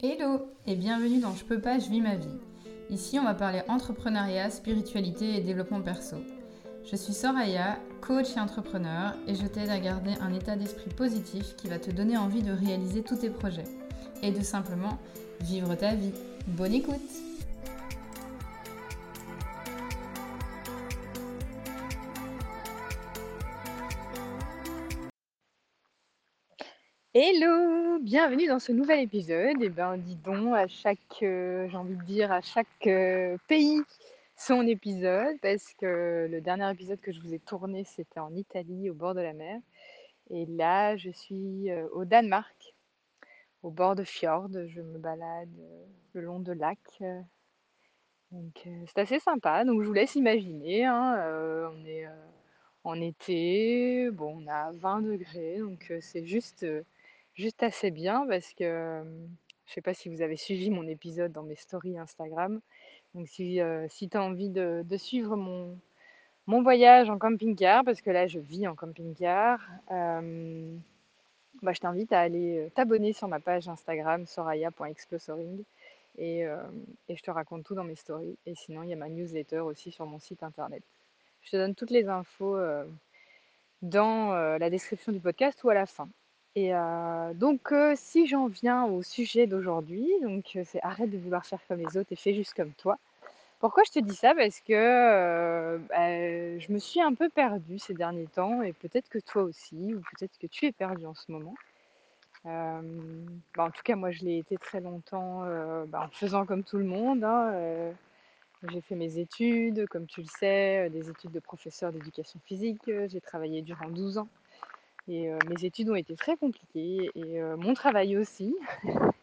Hello et bienvenue dans Je peux pas, je vis ma vie. Ici, on va parler entrepreneuriat, spiritualité et développement perso. Je suis Soraya, coach et entrepreneur, et je t'aide à garder un état d'esprit positif qui va te donner envie de réaliser tous tes projets et de simplement vivre ta vie. Bonne écoute Hello, bienvenue dans ce nouvel épisode. Et eh ben, dis donc, à chaque, euh, j'ai envie de dire, à chaque euh, pays son épisode, parce que le dernier épisode que je vous ai tourné, c'était en Italie, au bord de la mer. Et là, je suis euh, au Danemark, au bord de fjord. Je me balade le long de lacs. donc, c'est assez sympa. Donc, je vous laisse imaginer. Hein, on est en été, bon, on a 20 degrés, donc c'est juste juste assez bien parce que je sais pas si vous avez suivi mon épisode dans mes stories Instagram. Donc si, si tu as envie de, suivre mon, mon voyage en camping-car, parce que là je vis en camping-car, bah, je t'invite à aller t'abonner sur ma page Instagram soraya.explosoring et, et je te raconte tout dans mes stories. Et sinon il y a ma newsletter aussi sur mon site internet. Je te donne toutes les infos dans la description du podcast ou à la fin. Et donc, si j'en viens au sujet d'aujourd'hui, donc c'est arrête de vouloir faire comme les autres et fais juste comme toi. Pourquoi je te dis ça? Parce que bah, je me suis un peu perdue ces derniers temps et peut-être que toi aussi, ou peut-être que tu es perdu en ce moment. Bah, en tout cas, moi, je l'ai été très longtemps bah, en faisant comme tout le monde. Hein, j'ai fait mes études, comme tu le sais, des études de professeur d'éducation physique. J'ai travaillé durant 12 ans. Et mes études ont été très compliquées et mon travail aussi.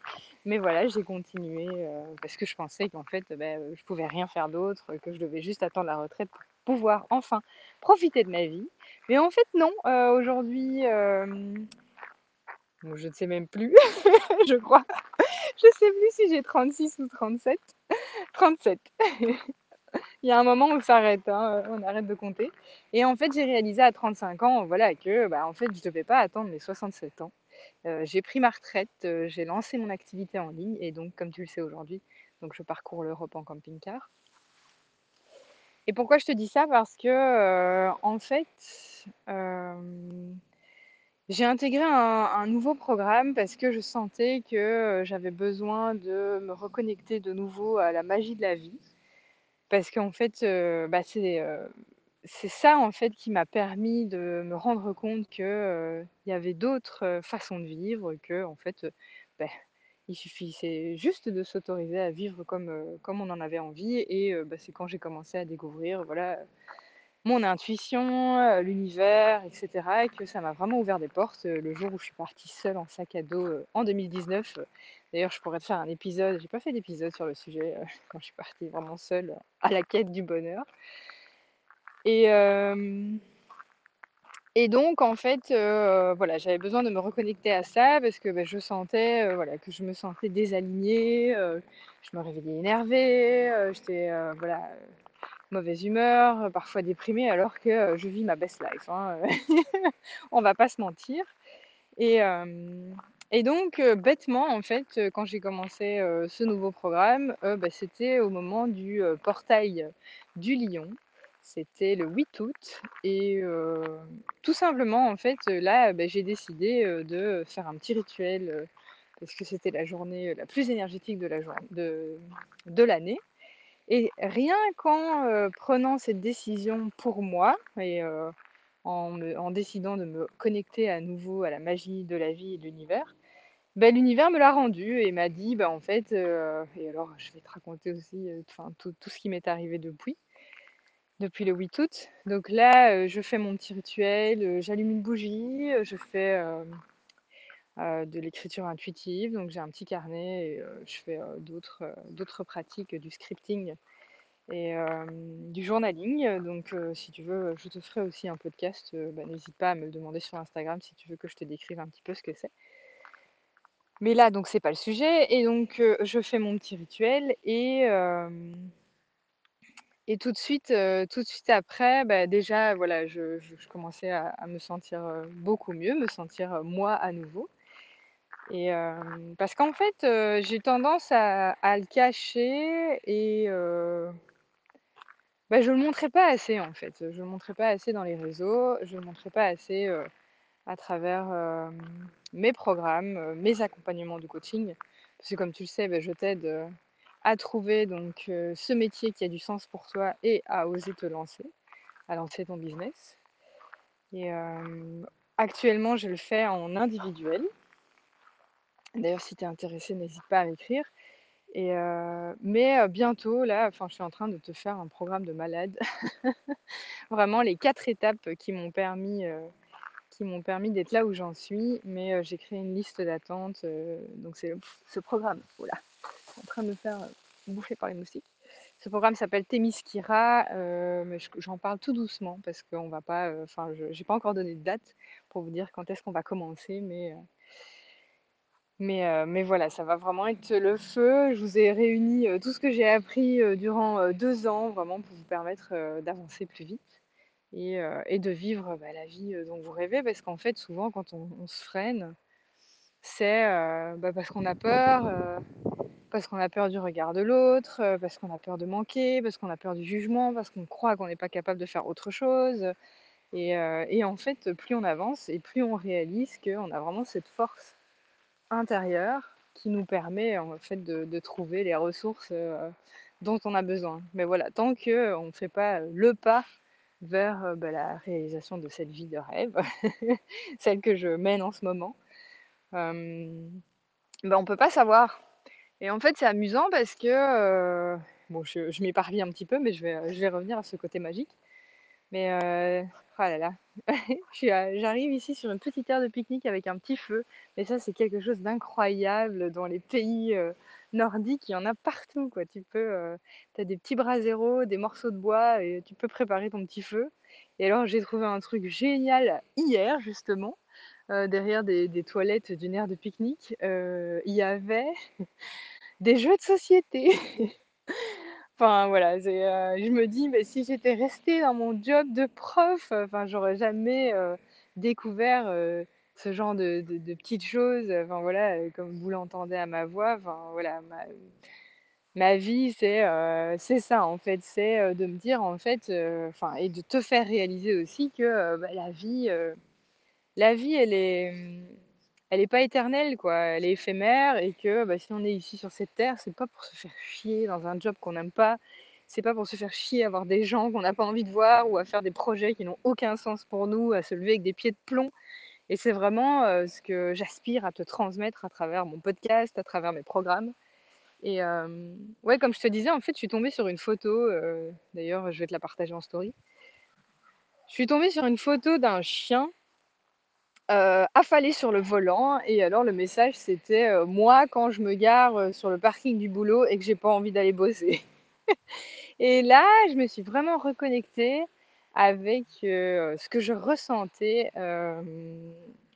Mais voilà, j'ai continué parce que je pensais qu'en fait, bah, je pouvais rien faire d'autre, que je devais juste attendre la retraite pour pouvoir enfin profiter de ma vie. Mais en fait, non. Aujourd'hui, je ne sais même plus, je crois. Je ne sais plus si j'ai 36 ou 37. 37. Il y a un moment où on s'arrête, hein, on arrête de compter. Et en fait, j'ai réalisé à 35 ans, voilà, que bah, en fait, je ne devais pas attendre mes 67 ans. Euh, j'ai pris ma retraite, euh, j'ai lancé mon activité en ligne et donc, comme tu le sais aujourd'hui, donc je parcours l'Europe en camping-car. Et pourquoi je te dis ça? Parce que, euh, en fait, j'ai intégré un, nouveau programme parce que je sentais que j'avais besoin de me reconnecter de nouveau à la magie de la vie. Parce qu'en fait, bah, c'est, ça, en fait, qui m'a permis de me rendre compte qu'il il y avait d'autres, façons de vivre, que en fait, bah, il suffisait juste de s'autoriser à vivre comme, comme on en avait envie et bah, c'est quand j'ai commencé à découvrir, voilà, mon intuition, l'univers et que ça m'a vraiment ouvert des portes, le jour où je suis partie seule en sac à dos, en 2019, D'ailleurs, je pourrais te faire un épisode, j'ai pas fait d'épisode sur le sujet quand je suis partie vraiment seule à la quête du bonheur. Et, donc, en fait, voilà, j'avais besoin de me reconnecter à ça parce que bah, je sentais voilà, que je me sentais désalignée, je me réveillais énervée, j'étais voilà, mauvaise humeur, parfois déprimée, alors que je vis ma best life. Hein. On va pas se mentir. Et, donc, bêtement, en fait, quand j'ai commencé ce nouveau programme, bah, c'était au moment du portail du lion. C'était le 8 août. Et tout simplement, en fait, là, bah, j'ai décidé de faire un petit rituel parce que c'était la journée la plus énergétique de la de, de l'année. Et rien qu'en prenant cette décision pour moi et en, décidant de me connecter à nouveau à la magie de la vie et de l'univers, bah, l'univers me l'a rendu et m'a dit, bah, en fait, et alors je vais te raconter aussi tout, tout ce qui m'est arrivé depuis, depuis le 8 août. Donc là, je fais mon petit rituel, j'allume une bougie, je fais de l'écriture intuitive, donc j'ai un petit carnet et je fais d'autres d'autres pratiques, du scripting et du journaling. Donc si tu veux, je te ferai aussi un podcast, bah, n'hésite pas à me le demander sur Instagram si tu veux que je te décrive un petit peu ce que c'est. Mais là, donc, c'est pas le sujet. Et donc, je fais mon petit rituel et, et tout de suite, tout de suite après, bah, déjà, voilà, je, je- commençais à, à me sentir beaucoup mieux, me sentir moi à nouveau. Et parce qu'en fait, j'ai tendance à le cacher et bah, je le montrais pas assez, en fait. Je le montrais pas assez dans les réseaux, je le montrais pas assez, à travers, mes programmes, mes accompagnements de coaching. Parce que comme tu le sais, bah, je t'aide, à trouver donc ce métier qui a du sens pour toi et à oser te lancer, à lancer ton business. Et actuellement, je le fais en individuel. D'ailleurs, si tu es intéressé, n'hésite pas à m'écrire. Mais bientôt là, enfin, je suis en train de te faire un programme de malade. Vraiment les 4 étapes qui m'ont permis, permis d'être là où j'en suis. Mais j'ai créé une liste d'attente, donc c'est ce programme, ouh là, je suis en train de me faire, bouffer par les moustiques. Ce programme s'appelle Témiskira, heu, mais j'en parle tout doucement parce qu'on va pas, enfin, je j'ai pas encore donné de date pour vous dire quand est-ce qu'on va commencer, mais mais heu, mais voilà, ça va vraiment être le feu. Je vous ai réuni, heu, tout ce que j'ai appris, heu, durant, heu, 2 ans, vraiment pour vous permettre, d'avancer plus vite et de vivre, bah, la vie, dont vous rêvez. Parce qu'en fait, souvent, quand on se freine, c'est, bah, parce qu'on a peur, parce qu'on a peur du regard de l'autre, parce qu'on a peur de manquer, parce qu'on a peur du jugement, parce qu'on croit qu'on n'est pas capable de faire autre chose et en fait, plus on avance et plus on réalise qu'on a vraiment cette force intérieure qui nous permet en fait de trouver les ressources, heu, dont on a besoin. Mais voilà, tant qu'on ne fait pas, heu, le pas vers, bah, la réalisation de cette vie de rêve, celle que je mène en ce moment, bah, on peut pas savoir et en fait, c'est amusant parce que, bon je je m'éparpille un petit peu, mais je vais, je vais revenir à ce côté magique. Mais oh là là, a j'arrive ici sur une petite aire de pique-nique avec un petit feu et ça, c'est quelque chose d'incroyable dans les pays, heu, nordiques, il y en a partout, quoi. Tu peux, tu as des petits braseros, des morceaux de bois et tu peux préparer ton petit feu et alors j'ai trouvé un truc génial hier justement, derrière des toilettes d'une aire de pique-nique, il y avait des jeux de société. Enfin voilà, heu, je me dis: «Mais si j'étais restée dans mon job de prof, enfin j'aurais jamais, heu, découvert, ce genre de petites choses». Enfin voilà, comme vous l'entendez à ma voix, enfin voilà, ma ma vie c'est, ça en fait. C'est, de me dire en fait, enfin et de te faire réaliser aussi que, bah, la vie, la vie elle est, elle est pas éternelle quoi, elle est éphémère et que, bah, si on est ici sur cette terre, c'est pas pour se faire chier dans un job qu'on n'aime pas. C'est pas pour se faire chier à voir des gens qu'on n'a pas envie de voir ou à faire des projets qui n'ont aucun sens pour nous, à se lever avec des pieds de plomb et c'est vraiment, heu, ce que j'aspire à te transmettre à travers mon podcast, à travers mes programmes et ouais, comme je te disais, en fait, je suis tombée sur une photo, heu, d'ailleurs, je vais te la partager en story. Je suis tombée sur une photo d'un chien heu, affalé sur le volant et alors le message c'était, «Moi quand je me gare, sur le parking du boulot et que j'ai pas envie d'aller bosser» et là, je me suis vraiment reconnectée avec, ce que je ressentais,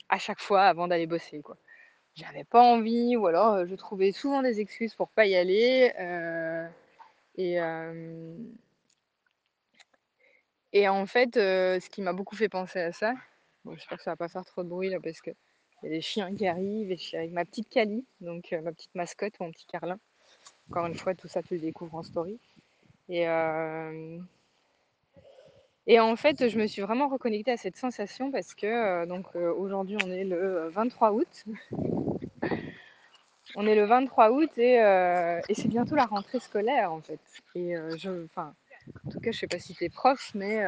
à chaque fois avant d'aller bosser, quoi. J'avais pas envie ou alors, je trouvais souvent des excuses pour pas y aller, et et en fait, ce qui m'a beaucoup fait penser à ça j'espère que ça va pas faire trop de bruit là parce qu'il y a des chiens qui arrivent et je suis avec ma petite Cali, donc heu, ma petite mascotte, mon petit Carlin. Encore une fois, tout ça tu le découvres en story et et en fait, je me suis vraiment reconnectée à cette sensation parce que, heu, donc aujourd'hui on est le, heu, 23 août. On est le 23 août et c'est bientôt la rentrée scolaire en fait et enfin, en tout cas, je sais pas si tu es prof, mais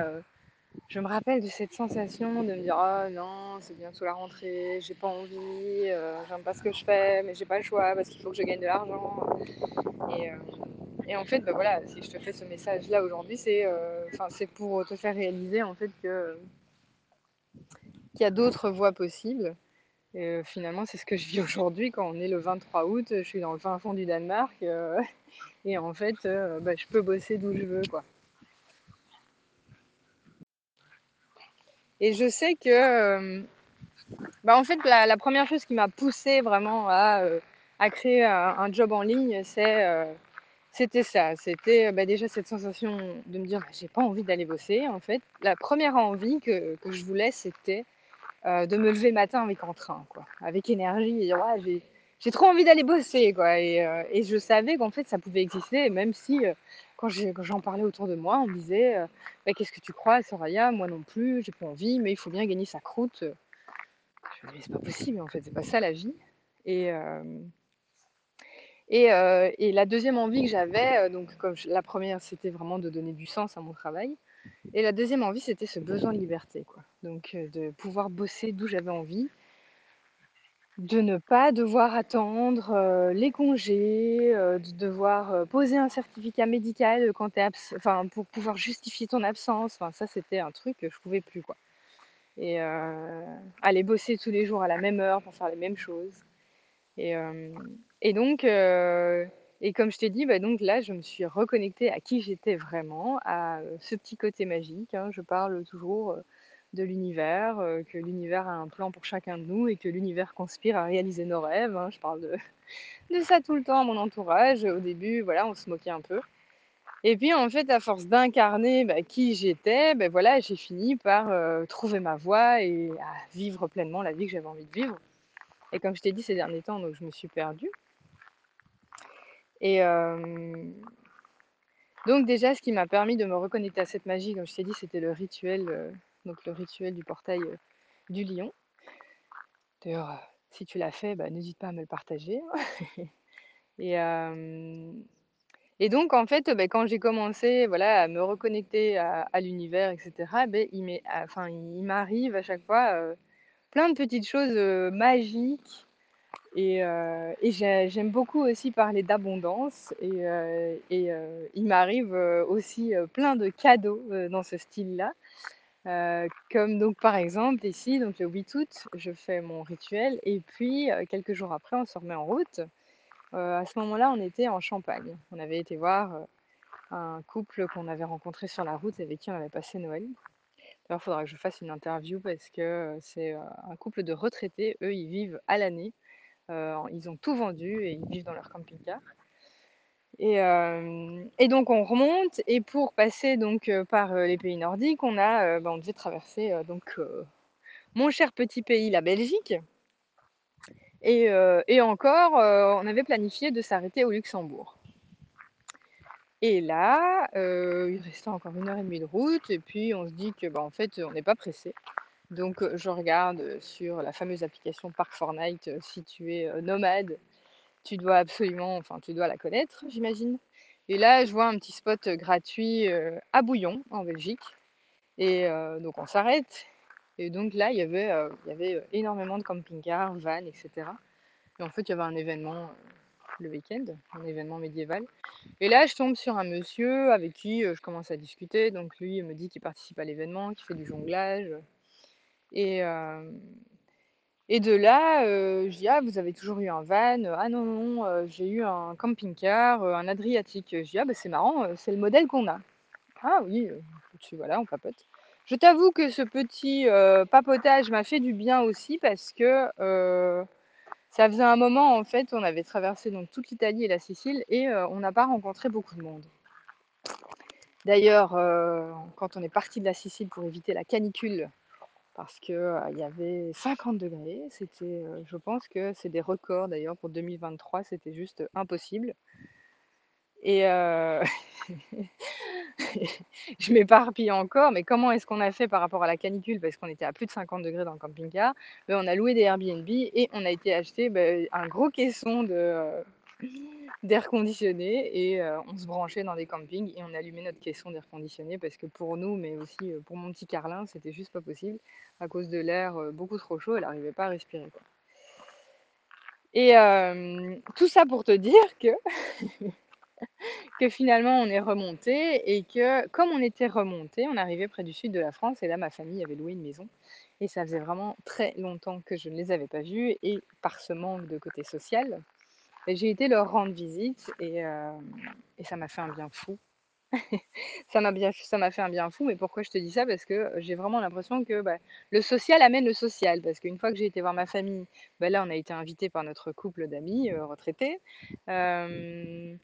je me rappelle de cette sensation de me dire: «Oh non, c'est bientôt la rentrée, j'ai pas envie, heu, j'aime pas ce que je fais, mais j'ai pas le choix parce qu'il faut que je gagne de l'argent» et hem et en fait, bah, voilà, si je te fais ce message-là aujourd'hui, c'est, heu, enfin, c'est pour te faire réaliser en fait que qu'il y a d'autres voies possibles. Et finalement, c'est ce que je vis aujourd'hui. Quand on est le 23 août, je suis dans le fin fond du Danemark, et en fait, bah, je peux bosser d'où je veux, quoi. Et je sais que, hem, bah, en fait, la 1re chose qui m'a poussée vraiment à, heu, à créer un job en ligne, c'est, heu, c'était ça. C'était, bah, déjà cette sensation de me dire: «Bah, j'ai pas envie d'aller bosser», en fait. La 1re envie que que je voulais, c'était euh, de me lever le matin avec entrain, quoi, avec énergie, et dire ouais, j'ai, trop envie d'aller bosser, quoi. Et, euh, je savais qu'en fait ça pouvait exister, même si euh, quand, j'en parlais autour de moi, on me disait euh, Bah, qu'est-ce que tu crois, Soraya? Moi non plus, j'ai pas envie, mais il faut bien gagner sa croûte. Je me disais c'est pas possible, en fait, c'est pas ça la vie. Et, euh, euh, et la deuxième envie que j'avais, donc comme la première c'était vraiment de donner du sens à mon travail. Et la deuxième envie, c'était ce besoin de liberté. Donc, de pouvoir bosser d'où j'avais envie, de ne pas devoir attendre les congés, de devoir poser un certificat médical quand t'es abs- pour pouvoir justifier ton absence. Ça, c'était un truc que je pouvais plus, quoi. Et aller bosser tous les jours à la même heure pour faire les mêmes choses. Et, et donc, et comme je t'ai dit, bah donc là, je me suis reconnectée à qui j'étais vraiment, à ce petit côté magique. hein. Je parle toujours de l'univers, euh, que l'univers a un plan pour chacun de nous et que l'univers conspire à réaliser nos rêves. hein. Je parle de, ça tout le temps à mon entourage. Au début, voilà, on se moquait un peu. Et puis en fait, à force d'incarner bah, qui j'étais, ben voilà, j'ai fini par euh, trouver ma voie et à vivre pleinement la vie que j'avais envie de vivre. Et comme je t'ai dit ces derniers temps, donc je me suis perdue. Et euh, donc déjà, ce qui m'a permis de me reconnecter à cette magie, comme je t'ai dit, c'était le rituel, donc le rituel du portail du lion. D'ailleurs, si tu l'as fait, bah, n'hésite pas à me le partager. Et, euh, et donc, en fait, bah, quand j'ai commencé voilà, à me reconnecter à, l'univers, etc., ben, il m'est- enfin, il m'arrive à chaque fois plein de petites choses magiques Et, et j'ai- j'aime beaucoup aussi parler d'abondance. Et, et, il m'arrive aussi plein de cadeaux dans ce style-là. Comme donc par exemple ici, donc le 8 août, je fais mon rituel. Et puis quelques jours après, on se remet en route. À ce moment-là, on était en Champagne. On avait été voir un couple qu'on avait rencontré sur la route avec qui on avait passé Noël. D'ailleurs, il faudra que je fasse une interview parce que c'est un couple de retraités. Eux, ils vivent à l'année. Ils ont tout vendu et ils vivent dans leur camping-car. Et, donc on remonte et pour passer donc par les pays nordiques, on a, bah, on devait traverser donc mon cher petit pays, la Belgique. Et, et encore, on avait planifié de s'arrêter au Luxembourg. Et là, il restait encore une heure et demie de route et puis on se dit que bah, en fait on n'est pas pressé. Donc je regarde sur la fameuse application Park Fortnite si tu es euh, nomade Tu dois absolument, enfin, tu dois la connaître, j'imagine. Et là, je vois un petit spot gratuit à Bouillon, en Belgique. Et donc, on s'arrête. Et donc là, il y avait, il y avait énormément de camping-cars, vannes, etc. Et en fait, il y avait un événement le week-end, un événement médiéval. Et là, je tombe sur un monsieur avec qui je commence à discuter. Donc, lui, il me dit qu'il participe à l'événement, qu'il fait du jonglage. Et, et de là, euh, je dis, ah, vous avez toujours eu un van? Ah non, non, euh, j'ai eu un camping-car, euh, un Adriatique. Je dis, ah, bah, c'est marrant, euh, c'est le modèle qu'on a. Ah oui, euh, tu, voilà, on papote. Je t'avoue que ce petit euh, papotage m'a fait du bien aussi parce que euh, ça faisait un moment, en fait, on avait traversé donc toute l'Italie et la Sicile et euh, on n'a pas rencontré beaucoup de monde. D'ailleurs, euh, quand on est parti de la Sicile pour éviter la canicule, parce euh, il y avait 50 degrés. C'était, je pense que c'est des records d'ailleurs pour 2023, c'était juste impossible. Et euh, je m'éparpille encore, mais comment est-ce qu'on a fait par rapport à la canicule? Parce qu'on était à plus de 50 degrés dans le camping-car. Ben, on a loué des Airbnb et on a été acheter ben, un gros caisson de, d'air conditionné et on se branchait dans des campings et on allumait notre caisson d'air conditionné parce que pour nous, mais aussi pour mon petit Carlin, c'était juste pas possible à cause de l'air beaucoup trop chaud, elle n'arrivait pas à respirer. Et tout ça pour te dire que, que finalement on est remonté et que comme on était remonté, on arrivait près du sud de la France et là ma famille avait loué une maison et ça faisait vraiment très longtemps que je ne les avais pas vus et par ce manque de côté social, j'ai été leur rendre visite et, euh, et ça m'a fait un bien fou. ça m'a fait un bien fou, mais pourquoi je te dis ça? Parce que j'ai vraiment l'impression que bah, le social amène le social. Parce qu'une fois que j'ai été voir ma famille, bah, là on a été invité par notre couple d'amis euh, retraités. Euh,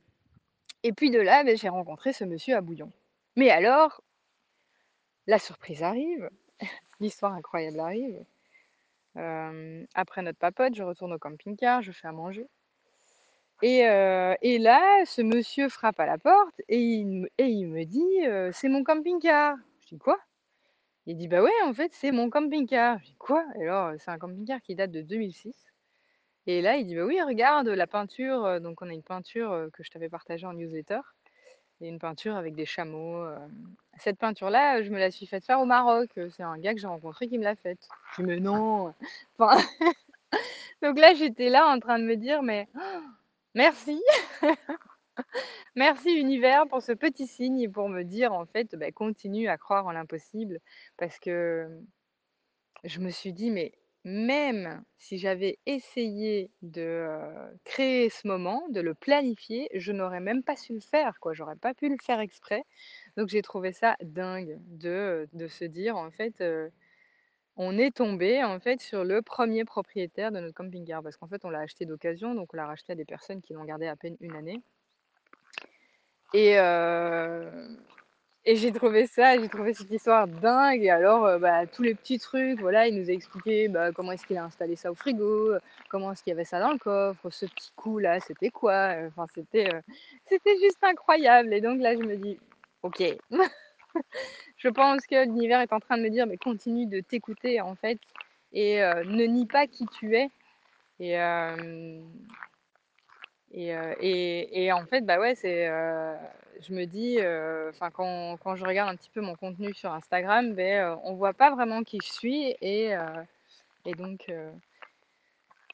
et puis de là, bah, j'ai rencontré ce monsieur à Bouillon. Mais alors, la surprise arrive, l'histoire incroyable arrive. après notre papote, je retourne au camping-car, je fais à manger. Et, là, ce monsieur frappe à la porte et il, me dit C'est mon camping-car. Je dis Quoi? Il dit Bah ouais, en fait, c'est mon camping-car. Je dis Quoi? Alors, c'est un camping-car qui date de 2006. Et là, il dit Bah oui, regarde la peinture. Donc, on a une peinture que je t'avais partagée en newsletter. Et une peinture avec des chameaux. Cette peinture-là, je me la suis faite faire au Maroc. C'est un gars que j'ai rencontré qui me l'a faite. Je dis Mais non. Donc là, j'étais là en train de me dire Mais. Merci. Merci univers pour ce petit signe et pour me dire en fait, bah, continue à croire en l'impossible parce que je me suis dit mais même si j'avais essayé de créer ce moment, de le planifier, je n'aurais même pas su le faire quoi, j'aurais pas pu le faire exprès. Donc j'ai trouvé ça dingue de, de se dire en fait on est tombé en fait sur le premier propriétaire de notre camping-car parce qu'en fait on l'a acheté d'occasion, donc on l'a racheté à des personnes qui l'ont gardé à peine une année. Et, et j'ai trouvé ça, j'ai trouvé cette histoire dingue. Et alors, bah, tous les petits trucs, voilà, il nous a expliqué bah, comment est-ce qu'il a installé ça au frigo, comment est-ce qu'il y avait ça dans le coffre, ce petit coup là, c'était quoi? Enfin, c'était, c'était juste incroyable. Et donc là, je me dis, ok. je pense que l'univers est en train de me dire, mais continue de t'écouter en fait, et euh, ne nie pas qui tu es. Et, euh, euh, et, et, en fait, bah ouais, c'est, je me dis, enfin quand, quand, je regarde un petit peu mon contenu sur Instagram, ben, on voit pas vraiment qui je suis, et, et donc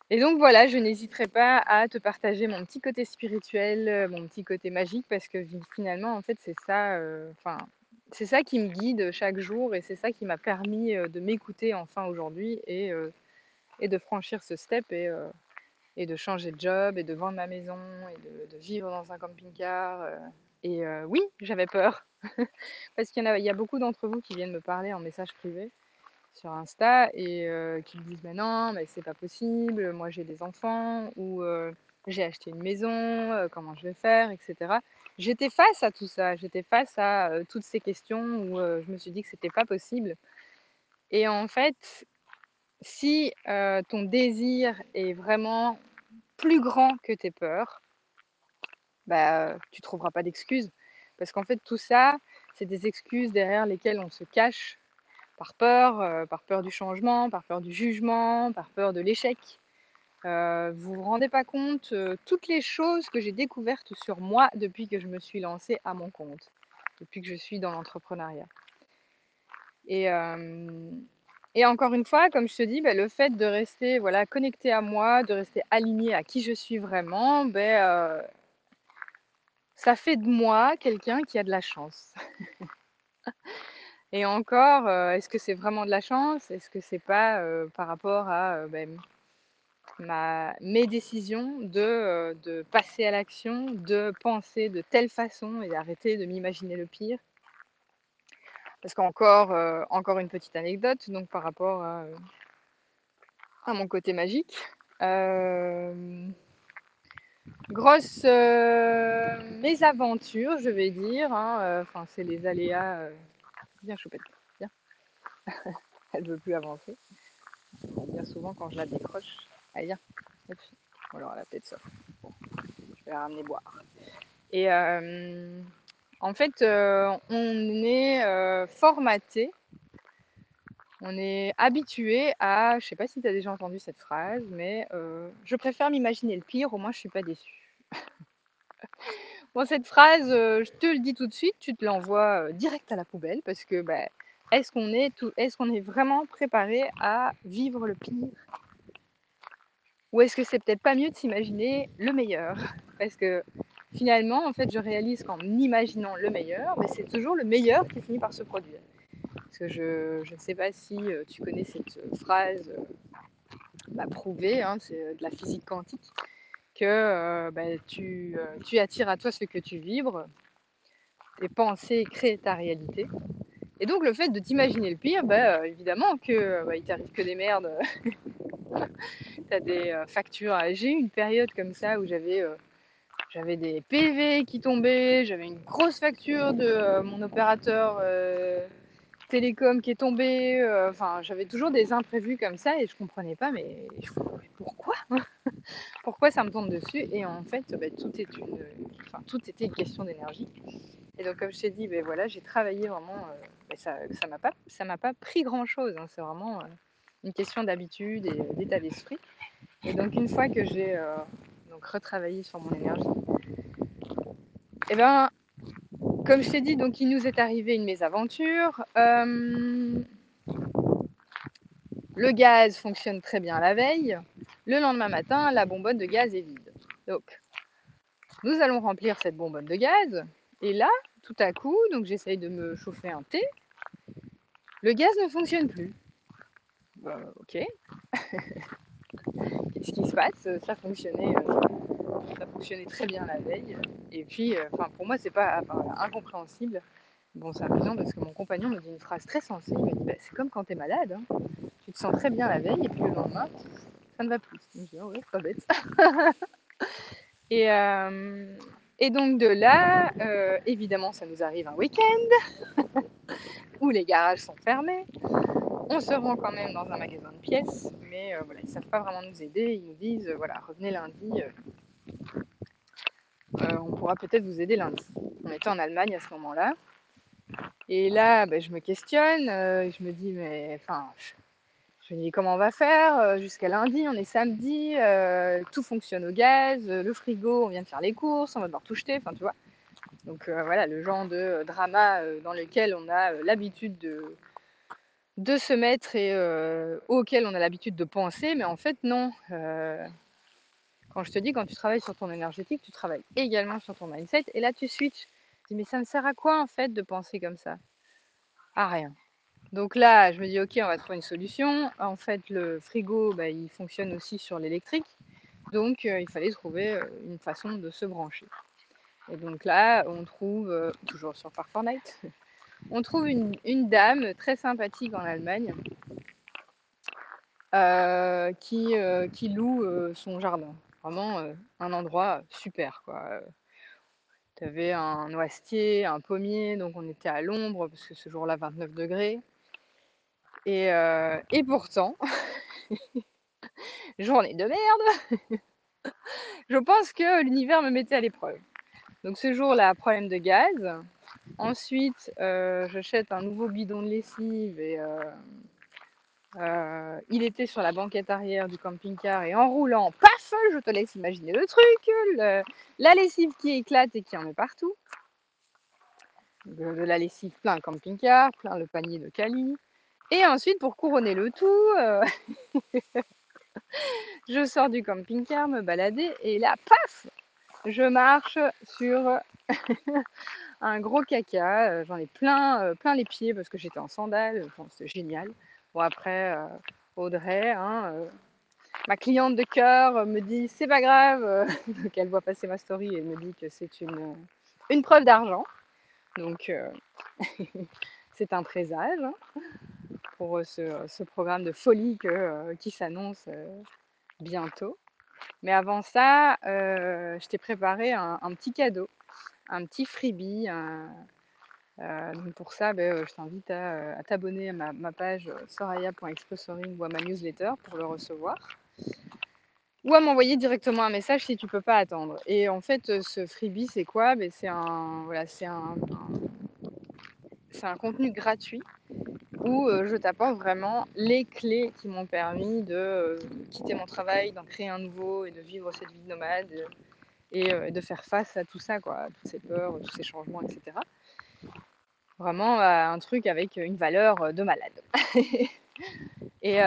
et donc voilà, je n'hésiterai pas à te partager mon petit côté spirituel, mon petit côté magique, parce que finalement, en fait, c'est ça. Enfin, c'est ça qui me guide chaque jour et c'est ça qui m'a permis de m'écouter enfin aujourd'hui et, de franchir ce step et, de changer de job et de vendre ma maison et de, vivre dans un camping-car. Et oui, j'avais peur parce qu'il y, a, y a beaucoup d'entre vous qui viennent me parler en message privé sur Insta et qui me disent mais non, mais c'est pas possible, moi j'ai des enfants ou j'ai acheté une maison, comment je vais faire, etc. J'étais face à tout ça, j'étais face à toutes ces questions où je me suis dit que c'était pas possible. Et en fait, si ton désir est vraiment plus grand que tes peurs, bah, tu trouveras pas d'excuses. Parce qu'en fait, tout ça, c'est des excuses derrière lesquelles on se cache par peur, par peur du changement, par peur du jugement, par peur de l'échec. Euh, vous vous rendez pas compte euh, toutes les choses que j'ai découvertes sur moi depuis que je me suis lancée à mon compte, depuis que je suis dans l'entrepreneuriat. Et, euh, encore une fois, comme je te dis, ben, le fait de rester voilà, connecté à moi, de rester aligné à qui je suis vraiment, ben, ça fait de moi quelqu'un qui a de la chance. et encore, est-ce que c'est vraiment de la chance? Est-ce que c'est pas par rapport à ben, ma, mes décisions de, euh, de passer à l'action, de penser de telle façon et d'arrêter de m'imaginer le pire. Parce qu'encore euh, encore une petite anecdote, donc par rapport à, euh, mon côté magique. grosse mésaventure, je vais dire. Hein, enfin, c'est les aléas. Bien choupette, bien. Elle ne veut plus avancer. Bien souvent, quand je la décroche, Allez, alors, elle a ça. Je vais la ramener boire. Et euh, en fait, euh, on est euh, formaté, on est habitué à, je sais pas si tu as déjà entendu cette phrase, mais je préfère m'imaginer le pire, au moins je suis pas déçue. bon, cette phrase, je te le dis tout de suite, tu te l'envoies direct à la poubelle parce que bah, est-ce qu'on est, est, qu'on est vraiment préparé à vivre le pire? Ou est-ce que c'est peut-être pas mieux de s'imaginer le meilleur? Parce que finalement, en fait, je réalise qu'en imaginant le meilleur, mais c'est toujours le meilleur qui finit par se produire. Parce que je, ne sais pas si euh, tu connais cette euh, phrase euh, bah, prouvée, hein, c'est de la physique quantique, que bah, tu, attires à toi ce que tu vibres, tes pensées créent ta réalité. Et donc le fait de t'imaginer le pire, bah, évidemment que bah, t'arrive que des merdes tu as des euh, factures. J'ai eu une période comme ça où j'avais euh, des PV qui tombaient, j'avais une grosse facture de euh, mon opérateur télécom qui est tombé. euh, Enfin, j'avais toujours des imprévus comme ça et je comprenais pas, mais je- mais pourquoi? Pourquoi ça me tombe dessus? Et en fait, bah, tout était une question d'énergie. Et donc, comme je t'ai dit, ben voilà, j'ai travaillé vraiment. euh, ben ça, ça m'a pas, ça pas pris grand chose. C'est vraiment euh, une question d'habitude et euh, d'état d'esprit. Et donc, une fois que j'ai euh, donc retravaillé sur mon énergie, et ben, comme je t'ai dit, donc il nous est arrivé une mésaventure. Le gaz fonctionne très bien la veille. Le lendemain matin, la bonbonne de gaz est vide. Donc, nous allons remplir cette bonbonne de gaz. Et là, tout à coup, donc j'essaye de me chauffer un thé. Le gaz ne fonctionne plus. Bah, ok. Qu'est-ce qui se passe? Ça fonctionnait, euh, ça fonctionnait très bien la veille. Et puis, euh, pour moi, c'est pas incompréhensible. Bon, c'est amusant parce que mon compagnon me dit une phrase très sensée. Il me dit bah, c'est comme quand tu es malade. hein. Tu te sens très bien la veille et puis le lendemain, ça ne va plus. Je me dis, oh ouais, pas bête. et, euh, et donc de là, euh, évidemment, ça nous arrive un week-end où les garages sont fermés. On se rend quand même dans un magasin de pièces, mais euh, voilà, ils ne savent pas vraiment nous aider. Ils nous disent, euh, voilà, revenez lundi, on pourra peut-être vous aider lundi. On était en Allemagne à ce moment-là. Et là, ben, je me questionne, je me dis, mais enfin, je, me dis comment on va faire euh, jusqu'à lundi, on est samedi, euh, tout fonctionne au gaz, euh, le frigo, on vient de faire les courses, on va devoir tout jeter, enfin tu vois. Donc voilà, le genre de drama dans lequel on a l'habitude de, de se mettre et auquel on a l'habitude de penser, mais en fait non. Quand je te dis, quand tu travailles sur ton énergétique, tu travailles également sur ton mindset, et là tu switches. Tu dis, mais ça me sert à quoi en fait de penser comme ça? À rien. Donc là, je me dis, ok, on va trouver une solution. En fait, le frigo, bah, il fonctionne aussi sur l'électrique, donc euh, il fallait trouver une façon de se brancher. Et donc là, on trouve, toujours sur Parfortnite, on trouve une, dame très sympathique en Allemagne euh, qui, loue son jardin. Vraiment un endroit super. Tu avais un noisetier, un pommier, donc on était à l'ombre, parce que ce jour-là, 29 degrés. Et, euh, et pourtant, journée de merde, je pense que l'univers me mettait à l'épreuve. Donc ce jour-là, problème de gaz. Ensuite, euh, j'achète un nouveau bidon de lessive et euh, euh, il était sur la banquette arrière du camping-car et en roulant, paf, je te laisse imaginer le truc, la lessive qui éclate et qui en met partout. De, de la lessive plein le camping-car, plein le panier de Cali. Et ensuite, pour couronner le tout, euh, je sors du camping-car, me balader et là, paf, je marche sur un gros caca. euh, J'en ai plein, euh, plein les pieds parce que j'étais en sandales. Enfin, c'était génial. Bon, après, Audrey, hein, ma cliente de cœur, me dit c'est pas grave. Donc, elle voit passer ma story et me dit que c'est une, une preuve d'argent. Donc, c'est un présage hein, pour ce, programme de folie qui s'annonce bientôt. Mais avant ça, je t'ai préparé un, petit cadeau, un petit freebie. euh, donc pour ça, ben, je t'invite à, t'abonner à ma, page soraya.explosoring ou à ma newsletter pour le recevoir. Ou à m'envoyer directement un message si tu peux pas attendre. Et en fait, ce freebie, c'est quoi? Ben, C'est un, voilà, un, un contenu gratuit où euh, je t'apporte vraiment les clés qui m'ont permis de euh, quitter mon travail, d'en créer un nouveau et de vivre cette vie de nomade euh, et de faire face à tout ça, quoi, toutes ces peurs, tous ces changements, etc. Vraiment un truc avec une valeur de malade. et,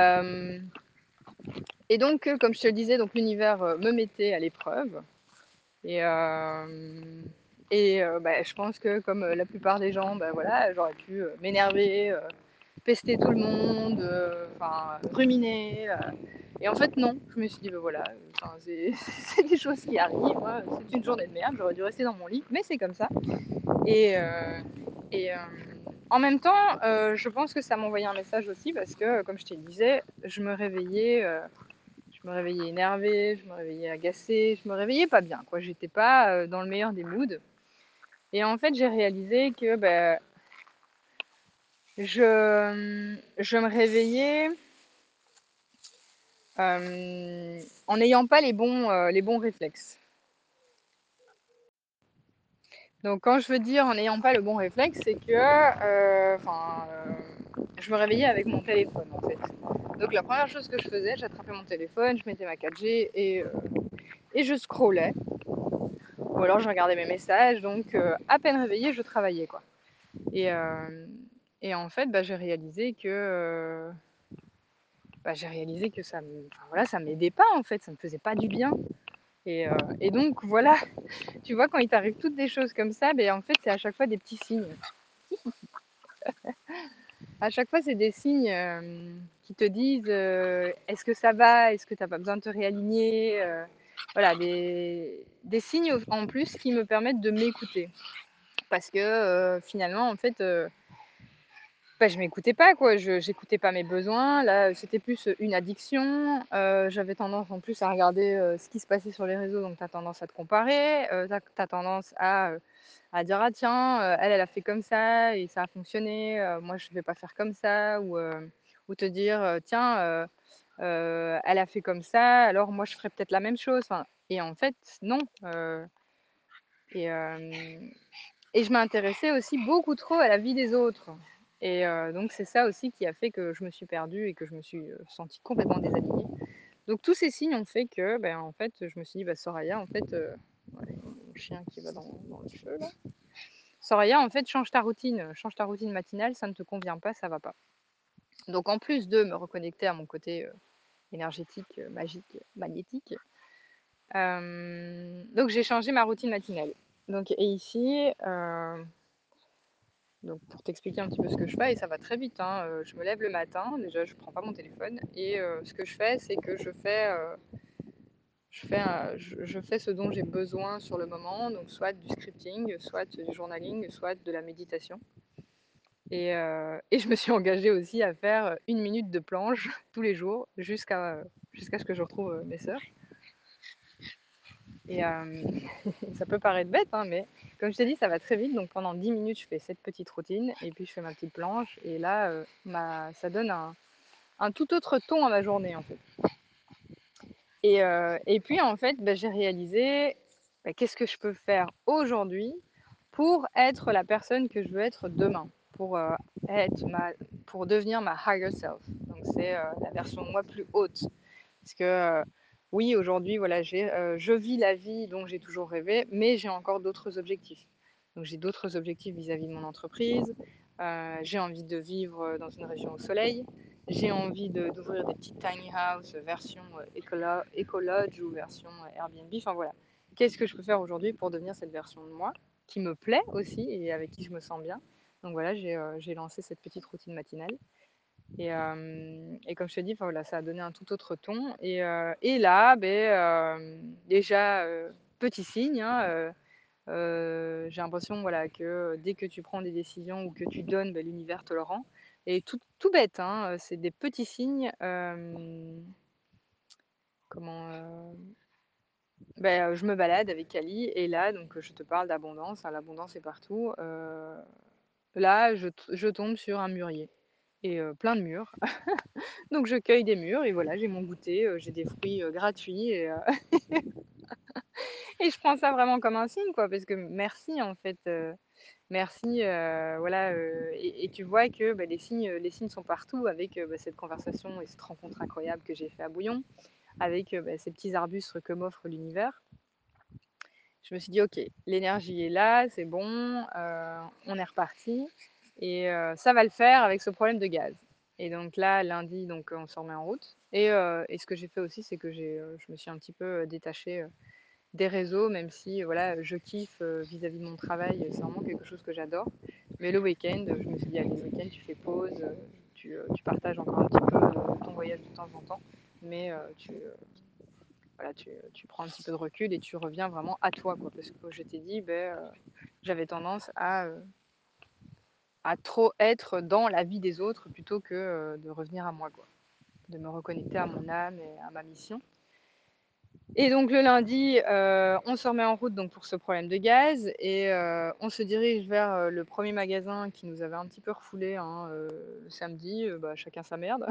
donc, comme je te le disais, l'univers me mettait à l'épreuve. Et, bah, je pense que comme la plupart des gens, bah, voilà, j'aurais pu m'énerver, pester tout le monde, euh, enfin ruminer. euh. et en fait, non. Je me suis dit, bah, voilà, c'est des choses qui arrivent. moi, C'est une journée de merde. J'aurais dû rester dans mon lit, mais c'est comme ça. Et, euh, en même temps, je pense que ça m'envoyait un message aussi parce que, comme je te disais, je me réveillais, euh, je me réveillais énervée, je me réveillais agacée, je me réveillais pas bien, quoi. J'étais pas dans le meilleur des moods. Et en fait, j'ai réalisé que, ben, Je, je me réveillais euh, en n'ayant pas les bons, euh, les bons réflexes. Donc quand je veux dire en n'ayant pas le bon réflexe, c'est que euh, euh, je me réveillais avec mon téléphone en fait. Donc la première chose que je faisais, j'attrapais mon téléphone, je mettais ma 4G et, euh, et je scrollais. Ou alors je regardais mes messages, donc euh, à peine réveillée, je travaillais quoi. Et, euh, et en fait, bah, j'ai réalisé que euh, bah, j'ai réalisé que ça me, enfin, voilà, ça m'aidait pas en fait, ça me faisait pas du bien. Et, euh, et donc voilà, tu vois, quand il t'arrive toutes des choses comme ça, ben, en fait, c'est à chaque fois des petits signes. À chaque fois, c'est des signes qui te disent est-ce que ça va? Est-ce que tu n'as pas besoin de te réaligner? Euh, Voilà, des, des signes en plus qui me permettent de m'écouter. Parce que finalement, en fait, euh, bah, je m'écoutais pas, quoi. Je j'écoutais pas mes besoins. Là, c'était plus une addiction. Euh, j'avais tendance en plus à regarder euh, ce qui se passait sur les réseaux, donc tu as tendance à te comparer. Euh, tu as, tendance à, euh, à dire ah tiens, euh, elle, elle a fait comme ça et ça a fonctionné. euh, moi, je vais pas faire comme ça. Ou, euh, ou te dire euh, tiens, euh, euh, elle a fait comme ça, alors moi, je ferais peut-être la même chose. Enfin, et en fait, non. Euh, et, euh, et je m'intéressais aussi beaucoup trop à la vie des autres. Et donc c'est ça aussi qui a fait que je me suis perdue et que je me suis sentie complètement désalignée. Donc tous ces signes ont fait que, ben, en fait, je me suis dit, bah, Soraya, en fait, euh, mon chien qui va dans, le feu là. Soraya, en fait, change ta routine, change ta routine matinale, ça ne te convient pas, ça va pas. Donc en plus de me reconnecter à mon côté énergétique, magique, magnétique, donc j'ai changé ma routine matinale. Donc et ici, Donc pour t'expliquer un petit peu ce que je fais, et ça va très vite, hein, euh, je me lève le matin, déjà je prends pas mon téléphone, et euh, ce que je fais, c'est que je fais, euh, je, fais un- je, fais ce dont j'ai besoin sur le moment, donc soit du scripting, soit du journaling, soit de la méditation. Et, euh, et je me suis engagée aussi à faire une minute de planche tous les jours jusqu'à ce que je retrouve euh, mes sœurs. Et euh, ça peut paraître bête, hein, mais comme je t'ai dit, ça va très vite. Donc pendant 10 minutes, je fais cette petite routine et puis je fais ma petite planche. Et là, euh, ça donne un, tout autre ton à ma journée en fait. Et, euh, puis en fait, bah, j'ai réalisé bah, qu'est-ce que je peux faire aujourd'hui pour être la personne que je veux être demain, pour, être ma, pour devenir ma higher self. Donc c'est la version moi plus haute. Parce que oui, aujourd'hui, voilà, euh, je vis la vie dont j'ai toujours rêvé, mais j'ai encore d'autres objectifs. Donc j'ai d'autres objectifs vis-à-vis de mon entreprise. Euh, j'ai envie de vivre dans une région au soleil. J'ai envie d'ouvrir des petites tiny house version euh, écolo, écolodge ou version euh, Airbnb. Enfin voilà. Qu'est-ce que je peux faire aujourd'hui pour devenir cette version de moi qui me plaît aussi et avec qui je me sens bien? Donc voilà, euh, j'ai lancé cette petite routine matinale. Et, comme je te dis, voilà, ça a donné un tout autre ton. Et, là, ben, déjà, petit signe, hein, j'ai l'impression voilà, que dès que tu prends des décisions ou que tu donnes, ben, l'univers te le rend. Et tout, bête, hein, c'est des petits signes. comment ben, je me balade avec Ali et là, donc je te parle d'abondance. hein, L'abondance est partout. là, je, je tombe sur un mûrier plein de mûres. Donc je cueille des mûres et voilà, j'ai mon goûter, j'ai des fruits gratuits et, je prends ça vraiment comme un signe quoi, parce que merci en fait, merci, voilà, et, tu vois que bah, les signes, les signes sont partout avec bah, cette conversation et cette rencontre incroyable que j'ai fait à Bouillon, avec bah, ces petits arbustes que m'offre l'univers. Je me suis dit ok, l'énergie est là, c'est bon, on est reparti et euh, ça va le faire avec ce problème de gaz. Et donc là, lundi, donc on se remet en route. Et, euh, et ce que j'ai fait aussi, c'est que j'ai, euh, je me suis un petit peu détachée des réseaux, même si voilà, je kiffe vis-à-vis de mon travail, c'est vraiment quelque chose que j'adore. Mais le week-end, je me suis dit, allez, le week-end, tu fais pause, tu, tu partages encore un petit peu ton voyage de temps en temps, mais tu, voilà, tu, tu prends un petit peu de recul et tu reviens vraiment à toi, quoi. Parce que je t'ai dit, ben, j'avais tendance à, à trop être dans la vie des autres plutôt que euh, de revenir à moi, quoi. De me reconnecter à mon âme et à ma mission. Et donc le lundi, euh, on se remet en route donc pour ce problème de gaz et euh, on se dirige vers le premier magasin qui nous avait un petit peu refoulé hein, samedi, bah, chacun sa merde.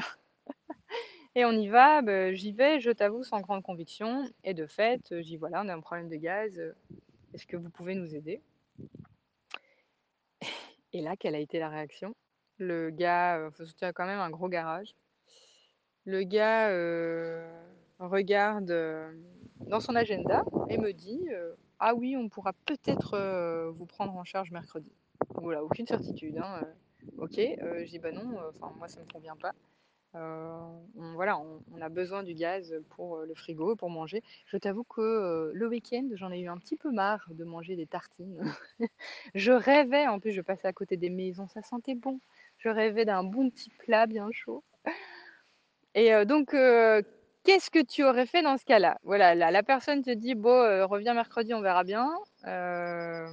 et on y va, bah, j'y vais, je t'avoue, sans grande conviction. Et de fait, j'y voilà, on a un problème de gaz, est-ce que vous pouvez nous aider? Et là, quelle a été la réaction? Le gars, faut quand même un gros garage. Le gars regarde dans son agenda et me dit Ah oui, on pourra peut-être vous prendre en charge mercredi. Voilà, aucune certitude. Hein, ok, je dis Bah non, moi ça me convient pas. On, voilà, on, a besoin du gaz pour le frigo, pour manger. Je t'avoue que le week-end, j'en ai eu un petit peu marre de manger des tartines. je rêvais, en plus, je passais à côté des maisons, ça sentait bon. Je rêvais d'un bon petit plat bien chaud. Et donc, qu'est-ce que tu aurais fait dans ce cas-là? Voilà, la, personne te dit bon, euh, reviens mercredi, on verra bien. Euh,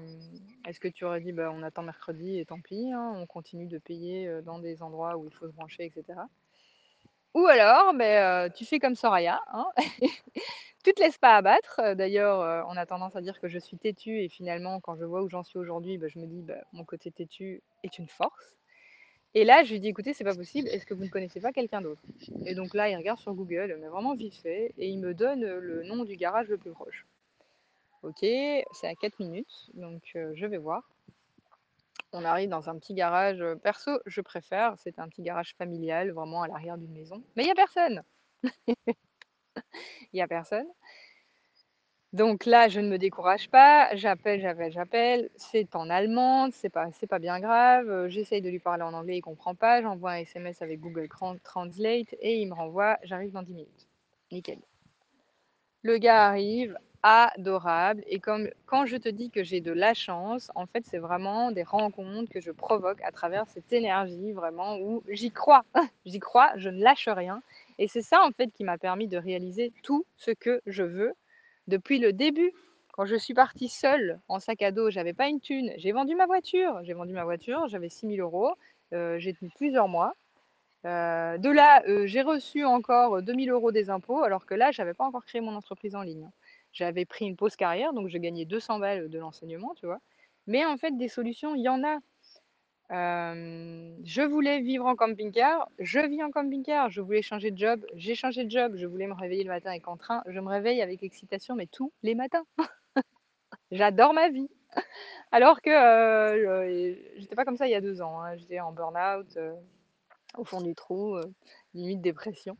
est-ce que tu aurais dit bah, on attend mercredi et tant pis, hein, on continue de payer euh, dans des endroits où il faut se brancher, etc. Ou alors, ben, tu fais comme Soraya, hein tu te laisses pas abattre. D'ailleurs, on a tendance à dire que je suis têtue et finalement, quand je vois où j'en suis aujourd'hui, ben, je me dis bah, mon côté têtu est une force. Et là, je lui dis, écoutez, c'est pas possible, est-ce que vous ne connaissez pas quelqu'un d'autre? Et donc là, il regarde sur Google, mais vraiment vite fait, et il me donne le nom du garage le plus proche. Ok, c'est à 4 minutes, donc je vais voir. On arrive dans un petit garage, perso, je préfère, c'est un petit garage familial, vraiment à l'arrière d'une maison. Mais il n'y a personne Il n'y a personne. Donc là, je ne me décourage pas, j'appelle, j'appelle, j'appelle. C'est en allemand, c'est pas, pas bien grave. J'essaye de lui parler en anglais, il comprend pas. J'envoie un SMS avec Google Translate et il me renvoie. J'arrive dans 10 minutes. Nickel. Le gars arrive, adorable. Et comme quand je te dis que j'ai de la chance, en fait, c'est vraiment des rencontres que je provoque à travers cette énergie, vraiment où j'y crois. j'y crois, je ne lâche rien. Et c'est ça, en fait, qui m'a permis de réaliser tout ce que je veux depuis le début, quand je suis partie seule en sac à dos, j'avais pas une thune, j'ai vendu ma voiture. J'ai vendu ma voiture, j'avais 6 000 euros, euh, j'ai tenu plusieurs mois. Euh, de là, euh, j'ai reçu encore 2 000 euros des impôts, alors que là, j'avais pas encore créé mon entreprise en ligne. J'avais pris une pause carrière, donc je gagnais 200 balles de l'enseignement, tu vois. Mais en fait, des solutions, il y en a. Euh, je voulais vivre en camping-car, je vis en camping-car. Je voulais changer de job, j'ai changé de job. Je voulais me réveiller le matin avec en train, je me réveille avec excitation, mais tous les matins. J'adore ma vie. Alors que euh, j'étais pas comme ça il y a deux ans. Hein. J'étais en burn-out, euh, au fond du trou, limite dépression.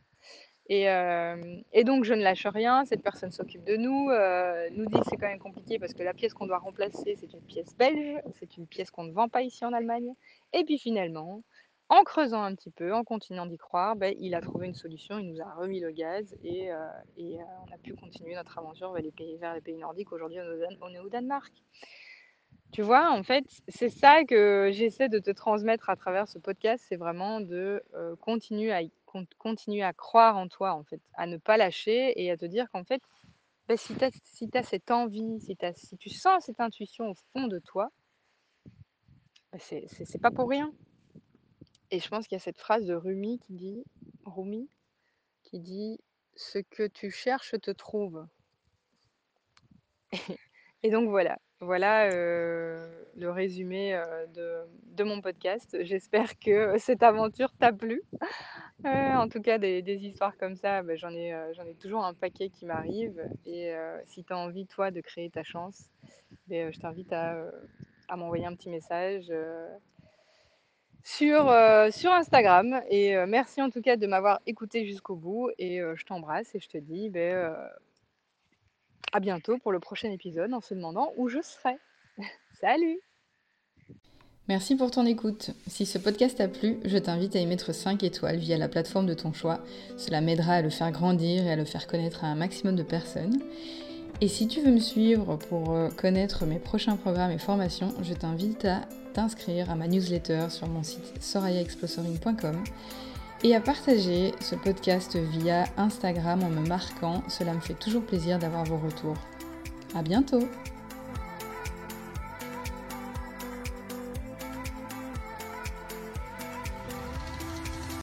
Euh, et, donc, je ne lâche rien. Cette personne s'occupe de nous. Euh, nous dit que c'est quand même compliqué parce que la pièce qu'on doit remplacer, c'est une pièce belge. C'est une pièce qu'on ne vend pas ici en Allemagne. Et puis finalement, en creusant un petit peu, en continuant d'y croire, ben, il a trouvé une solution. Il nous a remis le gaz et, euh, on a pu continuer notre aventure vers les pays, vers les pays nordiques. Aujourd'hui, on est au Danemark. Tu vois, en fait, c'est ça que j'essaie de te transmettre à travers ce podcast, c'est vraiment de continuer à continuer à croire en toi, en fait, à ne pas lâcher et à te dire qu'en fait, bah, si tu as, si cette envie, si, si tu sens cette intuition au fond de toi, bah, c'est pas pour rien. Et je pense qu'il y a cette phrase de Rumi qui dit, Rumi, qui dit Ce que tu cherches te trouve. Et donc voilà, voilà euh, le résumé euh, de, mon podcast. J'espère que cette aventure t'a plu en tout cas, des, histoires comme ça, bah, j'en ai, euh, toujours un paquet qui m'arrive. Et euh, si tu as envie, toi, de créer ta chance, bah, je t'invite à, euh, m'envoyer un petit message sur, Instagram. Et merci en tout cas de m'avoir écouté jusqu'au bout. Et je t'embrasse et je te dis bah, à bientôt pour le prochain épisode en se demandant où je serai. Salut Merci pour ton écoute. Si ce podcast t'a plu, je t'invite à y mettre 5 étoiles via la plateforme de ton choix. Cela m'aidera à le faire grandir et à le faire connaître à un maximum de personnes. Et si tu veux me suivre pour euh, connaître mes prochains programmes et formations, je t'invite à t'inscrire à ma newsletter sur mon site sorayaexplosoring.com et à partager ce podcast via Instagram en me marquant. Cela me fait toujours plaisir d'avoir vos retours. À bientôt!